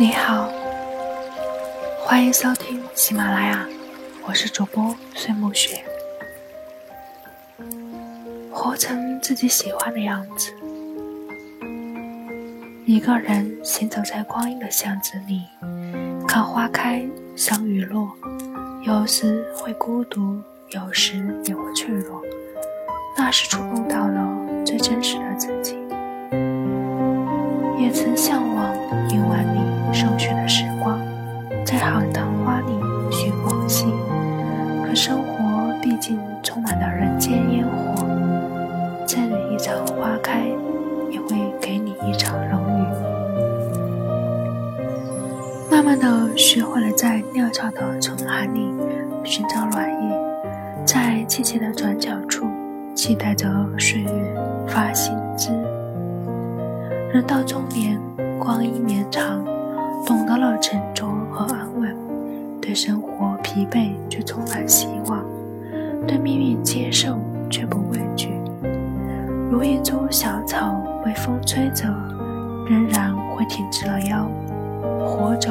你好，欢迎收听喜马拉雅，我是主播孙暮雪。活成自己喜欢的样子。一个人行走在光阴的巷子里，看花开，赏雨落，有时会孤独，有时也会脆弱。那是触碰到了最真实的自己。也曾向往夜晚里上学的时光，在海棠花里寻往昔。可生活毕竟充满了人间烟火，赠你一场花开，也会给你一场冷雨。慢慢的学会了在料峭的春寒里寻找暖意，在季节的转角处期待着岁月发新枝。人到中年，光阴绵长，懂得了沉着和安稳，对生活疲惫却充满希望，对命运接受却不畏惧。如一株小草被风吹着，仍然会挺直了腰，活着，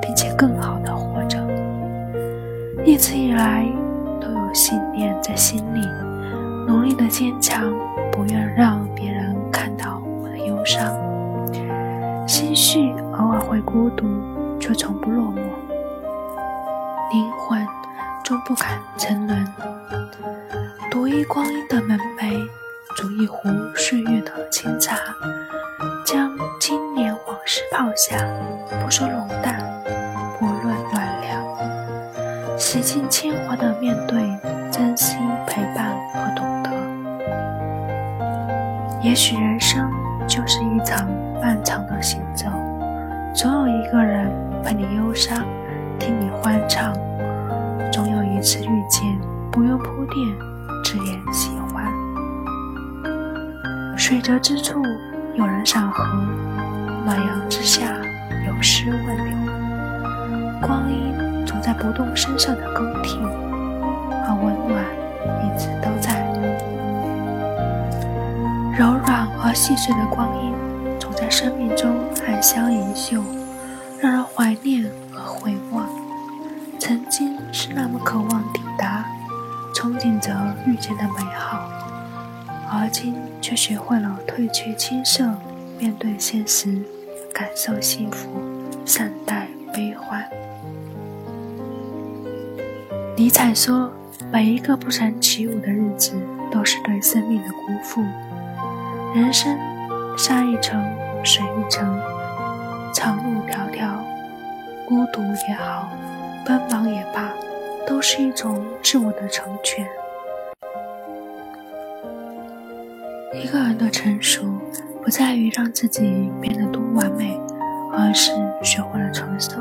并且更好的活着。一直以来都有信念在心里，努力的坚强，孤独，却从不落寞。灵魂终不肯沉沦。独一光阴的门楣，煮一壶岁月的清茶，将经年往事泡下，不说浓淡，不论暖凉，洗尽铅华的面对，真心陪伴和懂得。也许人生。就是一场漫长的行走，总有一个人陪你忧伤，听你欢唱；总有一次遇见，不用铺垫，只言喜欢。水泽之处有人赏荷，暖阳之下有诗问流。光阴总在不动声色的更替，而温暖一直都在。柔软而细碎的光阴，生命中暗香盈袖，让人怀念和回望。曾经是那么渴望抵达，憧憬着遇见的美好，而今却学会了褪去青涩，面对现实，感受幸福，善待悲欢。尼采说：“每一个不曾起舞的日子，都是对生命的辜负。”人生，下一程，水一程，长路迢迢，孤独也好，奔忙也罢，都是一种自我的成全。一个人的成熟，不在于让自己变得多完美，而是学会了承受。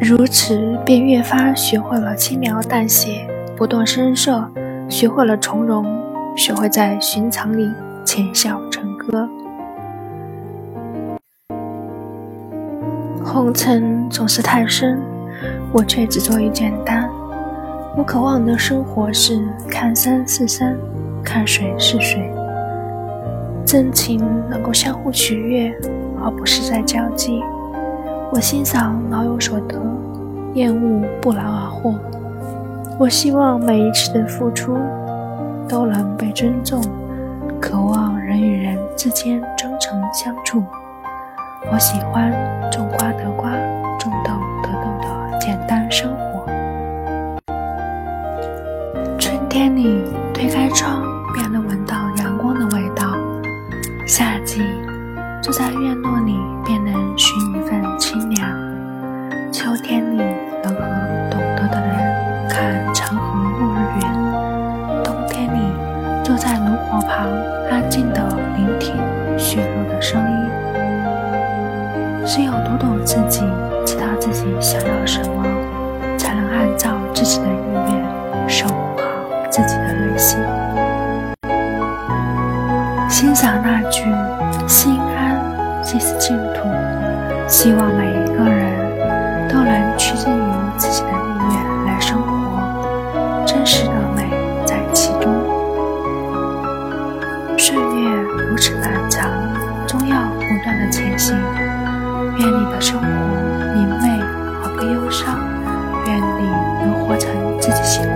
如此，便越发学会了轻描淡写，不动声色，学会了从容。学会在寻常里浅笑着歌。红尘总是太深，我却只做一简单。我渴望的生活是看山是山，看水是水，真情能够相互取悦，而不是在交际。我欣赏老有所得，厌恶不劳而获。我希望每一次的付出。都能被尊重，渴望与人之间真诚相处。我喜欢种瓜得瓜，种豆得豆的简单生活。春天里推开窗，便能闻到阳光的味道；夏季坐在院落自己，知道自己想要什么，才能按照自己的意愿守护好自己的内心。欣赏那句“心安即是净土”，希望每一个人都能趋近于自己的意愿来生活，真实的美在其中。岁月如此漫长，终要不断的前行。愿你的生活明媚而不忧伤愿你能活成自己喜欢